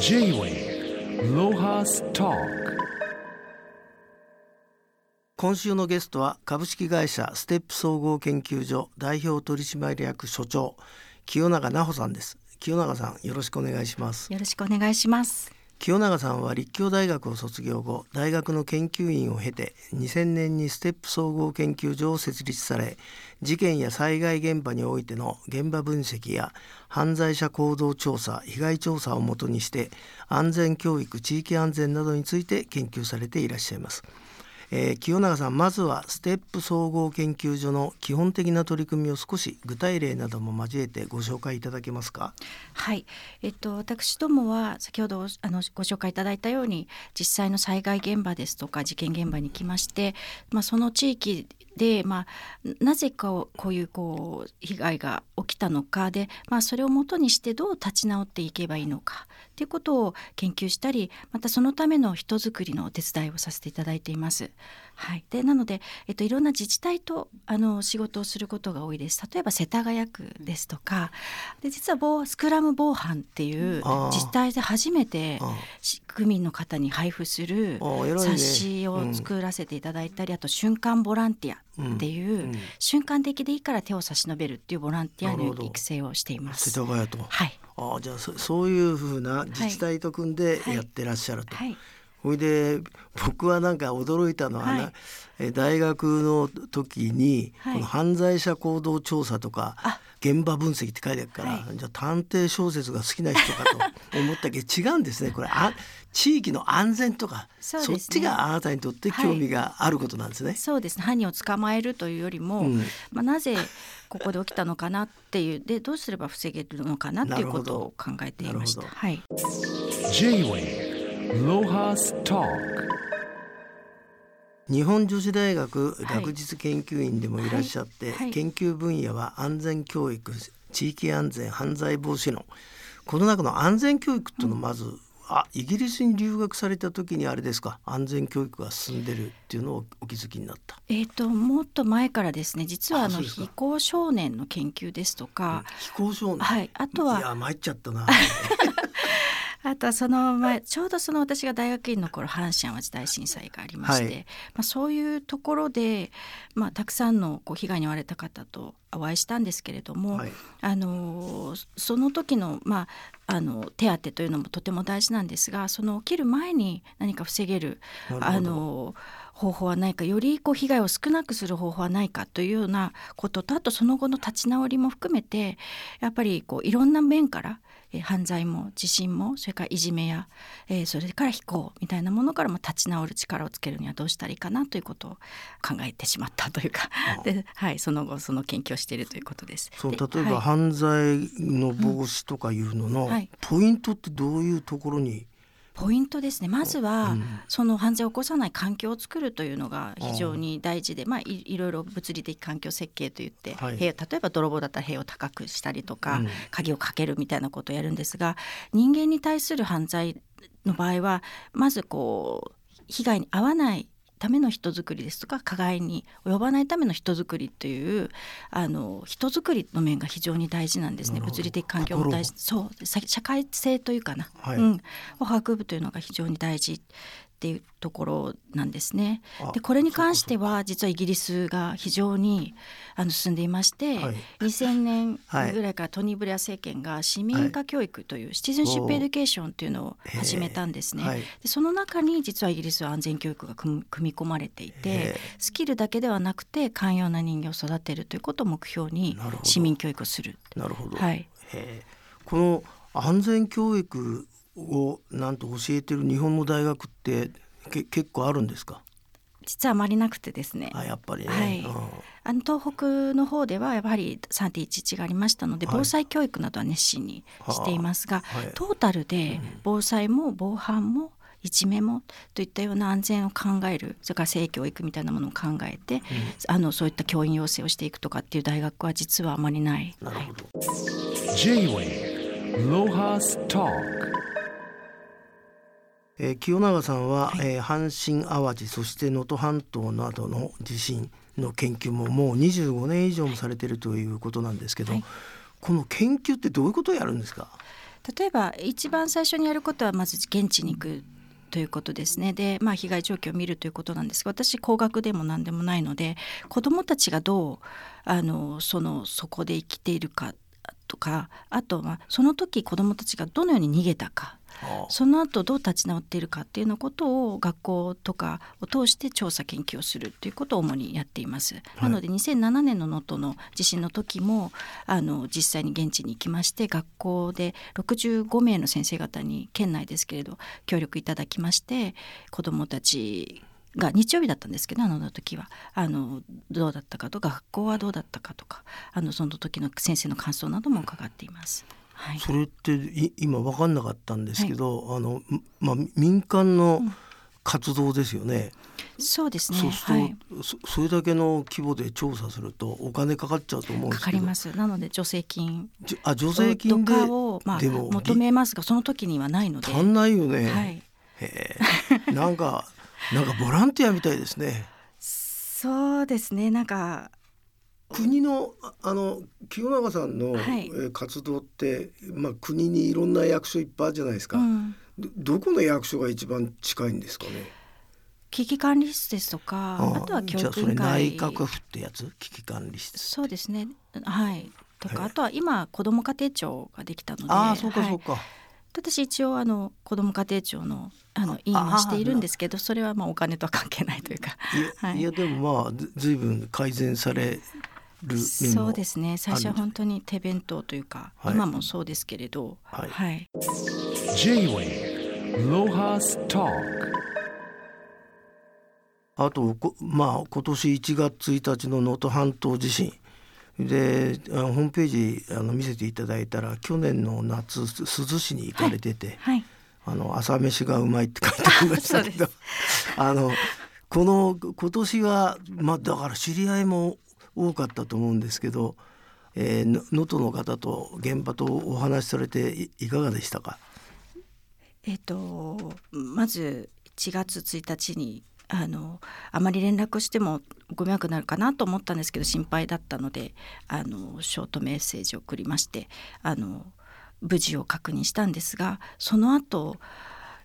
J-Way ロハスト今週のゲストは株式会社ステップ総合研究所代表取締役所長清永奈穂さんです。清永さんよろしくお願いします。よろしくお願いします清永さんは立教大学を卒業後大学の研究員を経て2000年にステップ総合研究所を設立され事件や災害現場においての現場分析や犯罪者行動調査被害調査をもとにして安全教育地域安全などについて研究されていらっしゃいます。えー、清永さんまずはステップ総合研究所の基本的な取り組みを少し具体例なども交えてご紹介いただけますか？はい。えっと私どもは先ほどあのご紹介いただいたように実際の災害現場ですとか事件現場に来まして、まあ、その地域で、まあ、なぜかこういうこう被害が起きたのかで、まあ、それをもとにしてどう立ち直っていけばいいのかということを研究したりまたそのための人づくりのお手伝いをさせていただいています。はい、でなので、えっと、いろんな自治体とあの仕事をすることが多いです。例えば世田谷区ですとかで実は防スクラム防犯っていう自治体で初めて区民の方に配布する冊子を作らせていただいたり、あと瞬間ボランティアっていう、瞬間的でいいから手を差し伸べるっていうボランティアの育成をしています。世田谷と、は。い、あじゃあそ そういうふうな自治体と組んでやってらっしゃると。はいはいほいで僕はなんか驚いたのは、ね、はい、大学の時に、この犯罪者行動調査とか現場分析って書いてあるから、はい、じゃあ探偵小説が好きな人かと思ったけど 違うんですね。これあ地域の安全とかそ,、っちがあなたにとって興味があることなんですね。はい、そうです。ね犯人を捕まえるというよりも、うん、まあ、なぜここで起きたのかなっていうでどうすれば防げるのかなっていうことを考えていました。はい、J-Way 日本女子大学学術研究員でもいらっしゃって、はい。はい、研究分野は安全教育地域安全犯罪防止のこの中の安全教育っていうのをまず、うん、あイギリスに留学された時にあれですか？安全教育が進んでるっていうのをお気づきになった。えっ、ー、ともっと前からですね実はあの非行少年の研究ですとか、うん、非行少年。はい。あとはいや参っちゃったなあとはその前ちょうどその私が大学院の頃阪神・淡路大震災がありまして、はい、まあ、そういうところで、まあ、たくさんのこう被害に遭われた方とお会いしたんですけれども、はい、あのその時の,、まあ、あの手当というのもとても大事なんですがその起きる前に何か防げるあの方法はないかよりこう被害を少なくする方法はないかというようなこととあとその後の立ち直りも含めてやっぱりこういろんな面からえー、犯罪も地震もそれからいじめや、えー、それから非行みたいなものからも立ち直る力をつけるにはどうしたらいいかなということを考えてしまったというか。で、はい、その後その研究をしているということです。そう例えば、犯罪の防止とかいうののポイントってどういうところに、ポイントですね。まずは、うん、その犯罪を起こさない環境を作るというのが非常に大事で、まあ、いいろいろ物理的環境設計といって、はい、例えば泥棒だったら塀を高くしたりとか、うん、鍵をかけるみたいなことをやるんですが人間に対する犯罪の場合はまずこう被害に遭わないための人づくりですとか加害に及ばないための人づくりというあの人づくりの面が非常に大事なんですね。物理的環境も大事。そう。社会性というかな、はい、うん、を育むというのが非常に大事っていうところなんですね。でこれに関しては実はイギリスが非常にあの進んでいまして、はい、2000年ぐらいからトニー・ブレア政権が市民化教育というシティズンシップエデュケーションというのを始めたんですね。でその中に実はイギリスは安全教育が組み込まれていてスキルだけではなくて寛容な人間を育てるということを目標に市民教育をする。なるほど。はい、この安全教育をなんと教えてる日本の大学ってけ結構あるんですか？実はあまりなくてですね。あやっぱりね。はい。あの東北の方ではやはり3.11がありましたので、防災教育などは熱心にしていますが、はい、トータルで防災も防犯もいじめもといったような安全を考えるそれから性教育みたいなものを考えて、うん、あのそういった教員養成をしていくとかっていう大学は実はあまりない。なるほど。はい、J-Way ロハストークえー、清永さんは、はい、えー、阪神・淡路そして能登半島などの地震の研究ももう25年以上もされているということなんですけど、はい、この研究ってどういうことをやるんですか？例えば一番最初にやることはまず現地に行くということですね。で、まあ、被害状況を見るということなんですが私高額でも何でもないので子どもたちがどうあのそのそこで生きているかとかあとはその時子どもたちがどのように逃げたかその後どう立ち直っているかっていうのことを学校とかを通して調査研究をするということを主にやっています。はい、なので2007年の能登の地震の時もあの実際に現地に行きまして学校で65名の先生方に県内ですけれど協力いただきまして子どもたちが日曜日だったんですけどあの時はあのどうだったかとか学校はどうだったかとかあのその時の先生の感想なども伺っています。はい、それって今分かんなかったんですけど、はい、あのまあ、民間の活動ですよね。うん、そうですね。そうすると、はい、そそれだけの規模で調査するとお金かかっちゃうと思うんですかかります。なので助成金あ助成金でをまあ求めますがその時にはないので足んないよね。はい。へえ。なんかなんかボランティアみたいですね。そうですね。なんか国のあの清永さんの、はい、え活動って、まあ、国にいろんな役所いっぱいあるじゃないですか、うん、どどこの役所が一番近いんですかね？危機管理室ですとかあとは教育委員会。内閣府ってやつ？危機管理室そうですね。はい。とか、あとは今子ども家庭庁ができたので。あそうかそうか、はい私一応あの子ども家庭庁のあの委員はしているんですけどそれはまあお金とは関係ないというか。いや,、い、やでもまあずいぶん改善されるそうですね。最初は本当に手弁当というか、はい、今もそうですけれど。はい、はい、J-Way ロハストーあとまあ今年1月1日の能登半島地震。でホームページあの見せていただいたら去年の夏珠洲市に行かれてて、はい。はい、あの朝飯がうまいって書いてありましたけど。あ のこの今年はまあだから知り合いも多かったと思うんですけど能登、えー、の方と現場とお話しされていかがでしたか？えっ、とまず1月1日にあのあまり連絡してもご迷惑になるかなと思ったんですけど心配だったのであのショートメッセージを送りましてあの無事を確認したんですがその後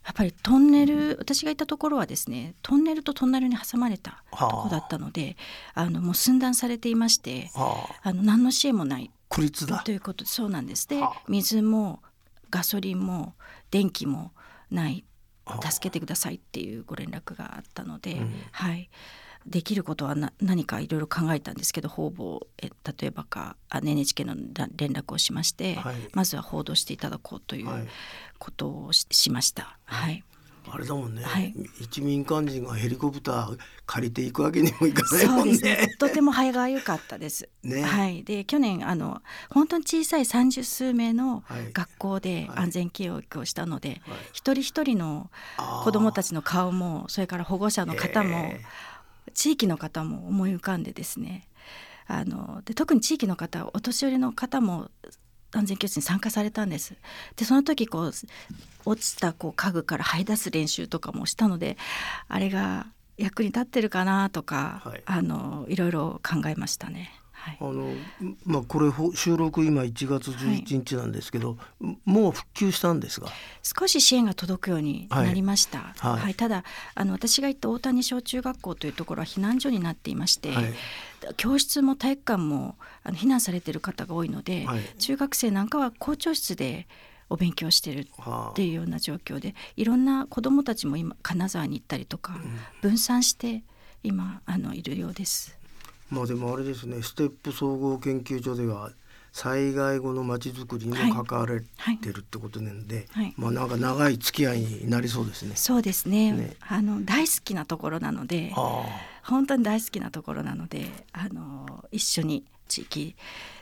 やっぱりトンネル私がいたところはですねトンネルとトンネルに挟まれたとこだったので、あ、のもう寸断されていまして、はあ、あの何の支援もない孤立だ。ということそうなんです。で、はあ、水もガソリンも電気もない。助けてくださいっていうご連絡があったので、うん、はいできることは何かいろいろ考えたんですけど方々え例えばか NHK の連絡をしまして、はい、まずは報道していただこうということをし,、しました。はい。あれだもんね、はい、一民間人がヘリコプター借りていくわけにもいかないもんね。ね。とても早がゆかったです。ね、はい、で去年あの本当に小さい三十数名の学校で安全教育をしたので、はい。はい、一人一人の子どもたちの顔もそれから保護者の方も地域の方も思い浮かんでですねあので特に地域の方お年寄りの方も安全教室に参加されたんですでその時こう落ちたこう家具から這い出す練習とかもしたのであれが役に立ってるかなとか、はい、あのいろいろ考えましたね。はい、あのまあこれ収録今1月11日なんですけど、はい、もう復旧したんですが。少し支援が届くようになりました、はい、はい、ただあの私が行った大谷小中学校というところは避難所になっていまして、教室も体育館もあの避難されている方が多いので、中学生なんかは校長室でお勉強してるっていうような状況でいろんな子どもたちも今金沢に行ったりとか分散して今あのいるようです。まあでもあれですねステップ総合研究所では災害後のまちづくりにも関われてるってことなんで、はいはい、まあなんか長い付き合いになりそうですね。そうですね。ねあの大好きなところなので、本当に大好きなところなので、あの一緒に地域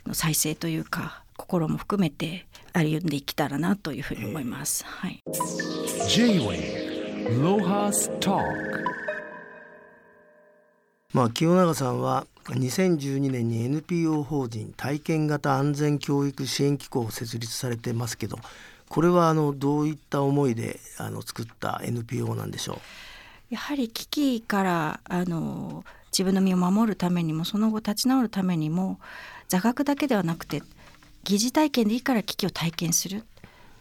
の再生というか心も含めて歩んでいけたらなというふうに思います。はい。J-Way ロハストークまあ、清永さんは2012年に NPO 法人体験型安全教育支援機構を設立されてますけどこれはあのどういった思いであの作った NPO なんでしょう？やはり危機からあの自分の身を守るためにもその後立ち直るためにも座学だけではなくて疑似体験でいいから危機を体験する。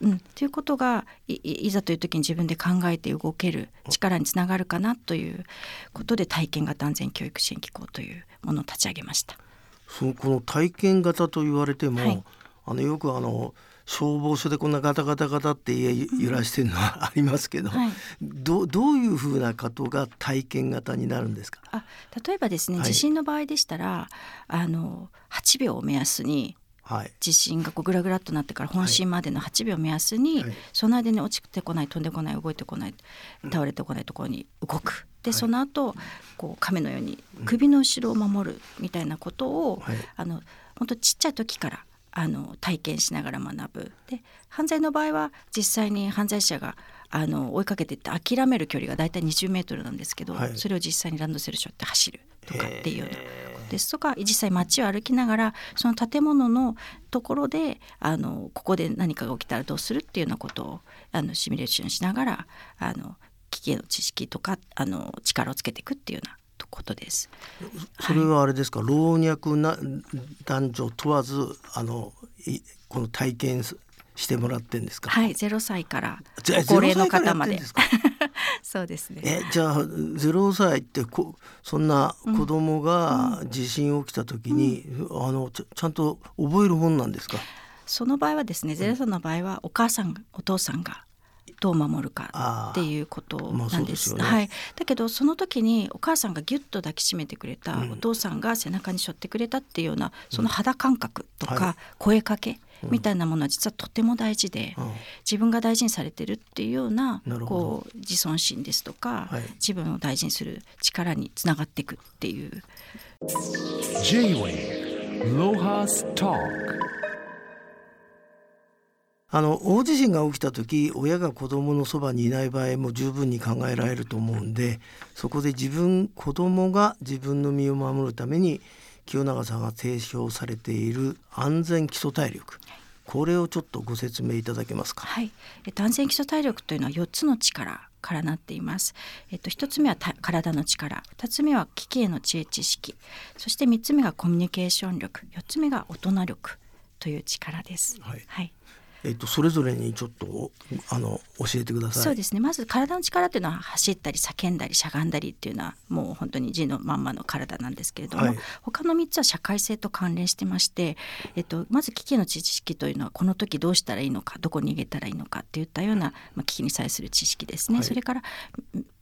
うん、ということがいざという時に自分で考えて動ける力につながるかなということで体験型安全教育支援機構というものを立ち上げました。そのこの体験型と言われても、はい、あのよくあの消防署でこんなガタガタガタって家揺らしてるのは ありますけど、はい、どどういうふうなことが体験型になるんですか？あ例えばですね、はい、地震の場合でしたらあの8秒を目安に地震がこうグラグラっとなってから本震までの8秒目安に、はい、その間に落ちてこない飛んでこない動いてこない倒れてこないところに動く。でその後こう亀のように首の後ろを守るみたいなことを、はい、あの本当ちっちゃい時からあの体験しながら学ぶ。で犯罪の場合は実際に犯罪者があの追いかけていって諦める距離が大体20メートルなんですけど、はい、それを実際にランドセル背負って走るとかっていうようなですとか実際街を歩きながらその建物のところであのここで何かが起きたらどうするっていうようなことをあのシミュレーションしながらあの危機への知識とかあの力をつけていくっていうようなことです。それはあれですか、はい、老若な男女問わずあのこの体験してもらってんですか？はい、ゼロ歳から高齢の方まで。そうですね。え、じゃあゼロ歳ってこそんな子供が地震起きた時に、うん、あのちゃんと覚えるもんなんですか？その場合はですね、ゼロ歳の場合はお母さんお父さんがどう守るかっていうことなんです。まあすね、はい。だけどその時にお母さんがギュッと抱きしめてくれた、うん、お父さんが背中に背負ってくれたっていうようなその肌感覚とか声かけ、みたいなものは実はとても大事で、うん、自分が大事にされてるっていうようなこう自尊心ですとか、はい、自分を大事にする力につながっていくっていう。あの大地震が起きた時親が子どものそばにいない場合も十分に考えられると思うんでそこで自分子どもが自分の身を守るために清永さんが提唱されている安全基礎体力。これをちょっとご説明いただけますか？はい、えっと、安全基礎体力というのは4つの力からなっています。えっと、1つ目は体の力。2つ目は危機への知恵知識。そして3つ目がコミュニケーション力。4つ目が大人力という力です。はい、はいえっと、それぞれにちょっとあの教えてください。そうですね。まず体の力っていうのは走ったり叫んだりしゃがんだりっていうのはもう本当に字のまんまの体なんですけれども、はい、他の3つは社会性と関連してまして、えっと、まず危機の知識というのはこの時どうしたらいいのかどこに逃げたらいいのかっていったような、まあ、危機に際する知識ですね、はい、それから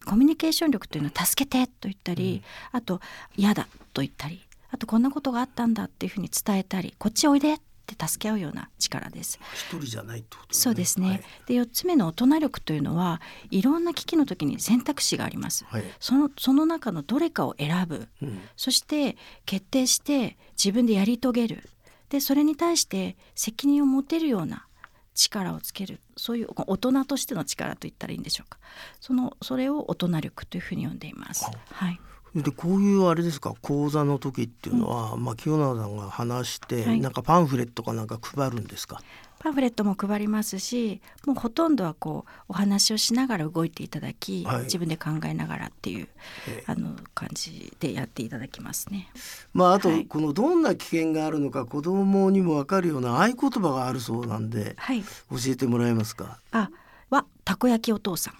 コミュニケーション力というのは助けてと言ったり、うん、あと嫌だと言ったりあとこんなことがあったんだっていうふうに伝えたりこっちおいでって助け合うような力です。一人じゃないと、ね、そうですね。はい、で四つ目の大人力というのはいろんな危機の時に選択肢があります。はい、そのその中のどれかを選ぶ、うん、そして決定して自分でやり遂げる。でそれに対して責任を持てるような力をつけるそういう大人としての力と言ったらいいんでしょうかそのそれを大人力というふうに呼んでいます。はい、でこういうあれですか？講座の時っていうのは、うん、まあ、清永さんが話して、はい、なんかパンフレットかなんか配るんですか？パンフレットも配りますしもうほとんどはこうお話をしながら動いていただき、はい、自分で考えながらっていう、えー、あの感じでやっていただきますね。まああと、このどんな危険があるのか子供にも分かるような合言葉があるそうなんで、はい、教えてもらえますか？あはたこ焼きお父さん。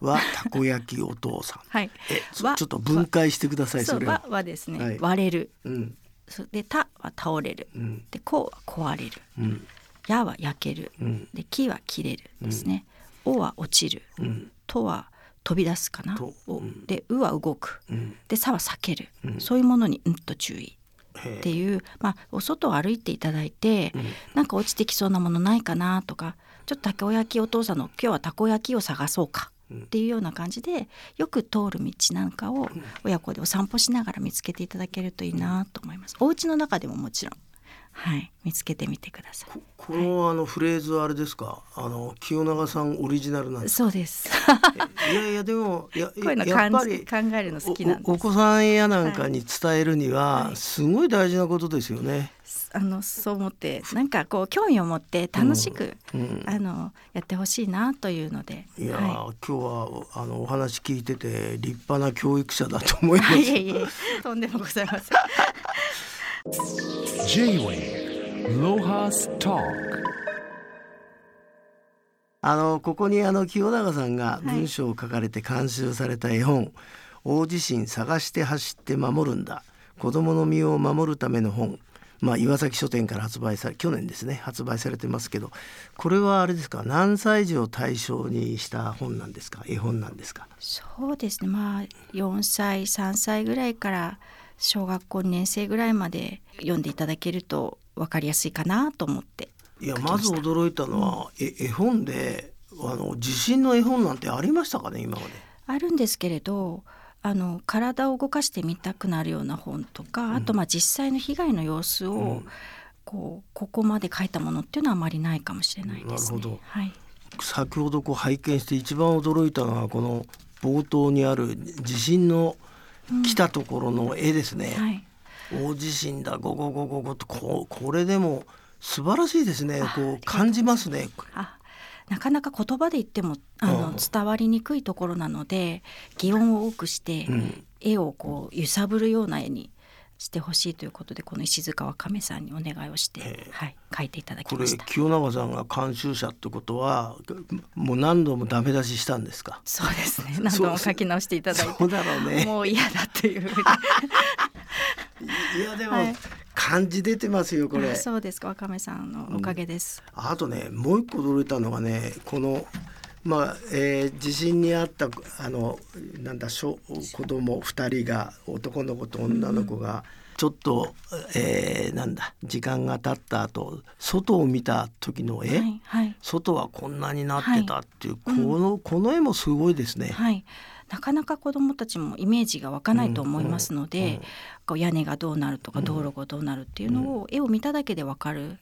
はたこ焼きお父さん。はい。えちょっと分解してください。それは。はですね、はい、割れる。うん。でたは倒れる。うん、でこうは壊れる。うん。やは焼ける。うん、で木は切れるですね。おは落ちる。うん。とは飛び出すかな。うん、でうは動く。うん、でさは避ける、うん。そういうものにうんと注意。っていう、まあ、お外を歩いていただいて、うん、なんか落ちてきそうなものないかなとかちょっとたこ焼きお父さんの今日はたこ焼きを探そうかっていうような感じでよく通る道なんかを親子でお散歩しながら見つけていただけるといいなと思います。お家の中でももちろんはい、見つけてみてください。この、あのフレーズはあれですか？あの清永さんオリジナルなんそうです。いやいやでもやこういうのやっぱり考えるの好きなんお子さんやなんかに伝えるには、すごい大事なことですよね。あのそう思ってなんかこう興味を持って楽しく、うんうん、あのやってほしいなというので。いや、はい、今日はあのお話聞いてて立派な教育者だと思います。いえいえとんでもございません。J-Way ロハスターあのここにあの清永さんが文章を書かれて監修された絵本、はい、大地震探して走って守るんだ。子供の身を守るための本。まあ、岩崎書店から発売され去年ですね発売されてますけどこれはあれですか？何歳児を対象にした本なんですか？絵本なんですか？そうですね。まあ4歳3歳ぐらいから小学校2年生ぐらいまで読んでいただけると分かりやすいかなと思って。いやまず驚いたのは、うん、絵本であの地震の絵本なんてありましたかね今まで。あるんですけれどあの体を動かしてみたくなるような本とか、あとまあ実際の被害の様子を、こうここまで書いたものっていうのはあまりないかもしれないです、ね、なるほど、はい、先ほどこう拝見して一番驚いたのはこの冒頭にある地震の来たところの絵ですね。うんはい、大地震だゴゴゴゴゴとここれでも素晴らしいですね。こう感じますね。あなかなか言葉で言ってもあの伝わりにくいところなので擬音を多くして、絵をこう揺さぶるような絵にしてほしいということでこの石塚わかめさんにお願いをして、はい、書いていただきました。これ清永さんが監修者ってことはもう何度もダメ出ししたんですか？そうですね。何度も書き直していただいて。そうだろうね。もう嫌だという いやでも、はい、感じ出てますよこれ。そうですか。わかめさんのおかげです、うん、あとねもう一個驚いたのがねこのまあえー、地震にあったあのなんだ子供2人が男の子と女の子が、ちょっと、えー、なんだ時間が経った後外を見た時の絵、はいはい、外はこんなになってたっていう、はい、この、うん、この絵もすごいですね。はい。なかなか子どもたちもイメージが湧かないと思いますので、こう屋根がどうなるとか道路がどうなるっていうのを絵を見ただけで分かるよ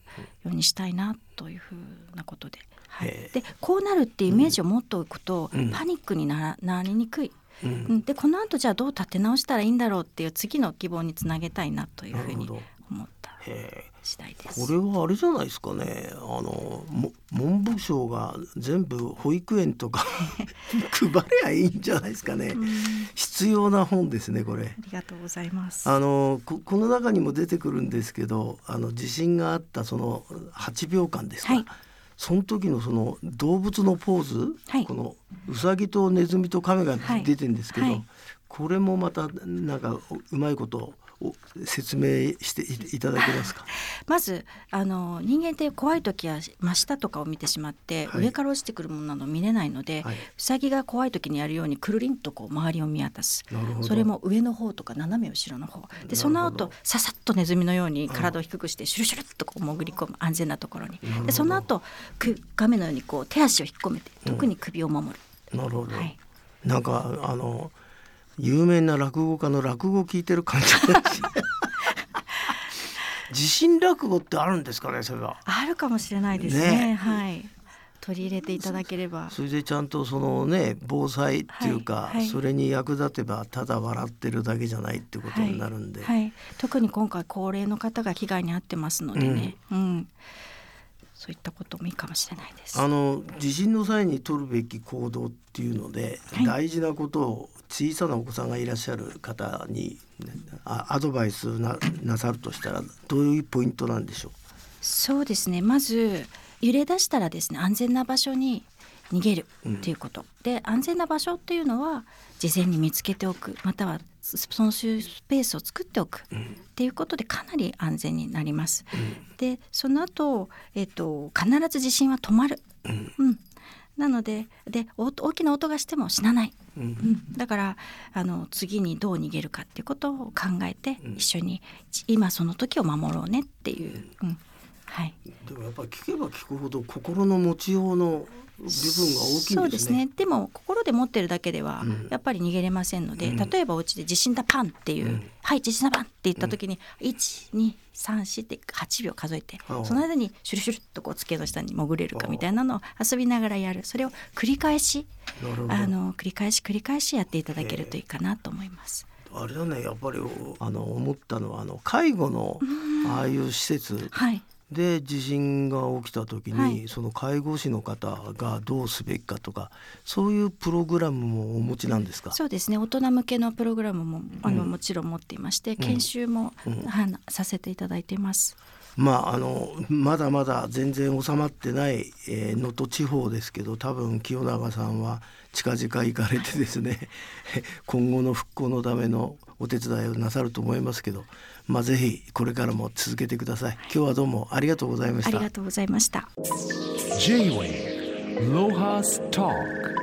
うにしたいなというふうなことで。はい、でこうなるってイメージを持っておくと、パニックにななりにくい。うん、でこの後じゃあどう立て直したらいいんだろうっていう次の希望につなげたいなというふうに思った次第です。これはあれじゃないですかねあの文部省が全部保育園とか 配りゃいいんじゃないですかね。必要な本ですねこれ。ありがとうございます。あのここの中にも出てくるんですけどあの地震があったその8秒間ですか。はいその時のその動物のポーズ、はい、このうさぎとネズミと亀が出てるんですけど、はいはい、これもまたなんかうまいこと説明していただけますか？まずあの人間って怖い時は真下とかを見てしまって、はい、上から落ちてくるものなど見れないので、はい、うさぎが怖い時にやるようにくるりんとこう周りを見渡す。それも上の方とか斜め後ろの方。でその後ささっとネズミのように体を低くしてシュルシュルっとこう潜り込む安全なところに。でその後亀のようにこう手足を引っ込めて特に首を守る。うん、なるほど、はい、なんかあの有名な落語家の落語を聞いてる感じ地震 落語ってあるんですかねそれは。あるかもしれないですね、ね、はい。取り入れていただければ。それでちゃんとそのね防災っていうか、はいはい、それに役立てばただ笑ってるだけじゃないってことになるんで、はい、特に今回高齢の方が被害に遭ってますのでね、うん、うんそういったこともいいかもしれないです。あの地震の際に取るべき行動っていうので、はい、大事なことを小さなお子さんがいらっしゃる方にアドバイスななさるとしたらどういうポイントなんでしょう？そうですね。まず揺れ出したらですね安全な場所に逃げるっていうこと、うん、で安全な場所っていうのは事前に見つけておくまたはそのスペースを作っておく。っていうことでかなり安全になります。うん、でその後、えっと必ず地震は止まる、うん、うん、なのでで大きな音がしても死なない、うん、うん、だからあの次にどう逃げるかっていうことを考えて、一緒に今その時を守ろうねっていう、うん。はい、でもやっぱり聞けば聞くほど心の持ちようの部分が大きいですね。そうですね。でも心で持ってるだけではやっぱり逃げれませんので、うん、例えばお家で地震だパンっていう、うん、はい地震だパンって言った時に一二三四って八秒数えて、その間にシュルシュルっとこう机の下に潜れるかみたいなのを遊びながらやる。それを繰り返しあの繰り返し繰り返しやっていただけるといいかなと思います。あれだねやっぱりあの思ったのはあの介護のああいう施設、はい、で地震が起きた時に、はい、その介護士の方がどうすべきかとかそういうプログラムもお持ちなんですか？そうですね。大人向けのプログラムもあの、うん、もちろん持っていまして研修も、うん、させていただいています。まああのまだまだ全然収まってない能登、えー、地方ですけど多分清永さんは近々行かれてですね 今後の復興のためのお手伝いをなさると思いますけど、まあぜひこれからも続けてください。今日はどうもありがとうございました。ありがとうございました。J-Way ロハス Talk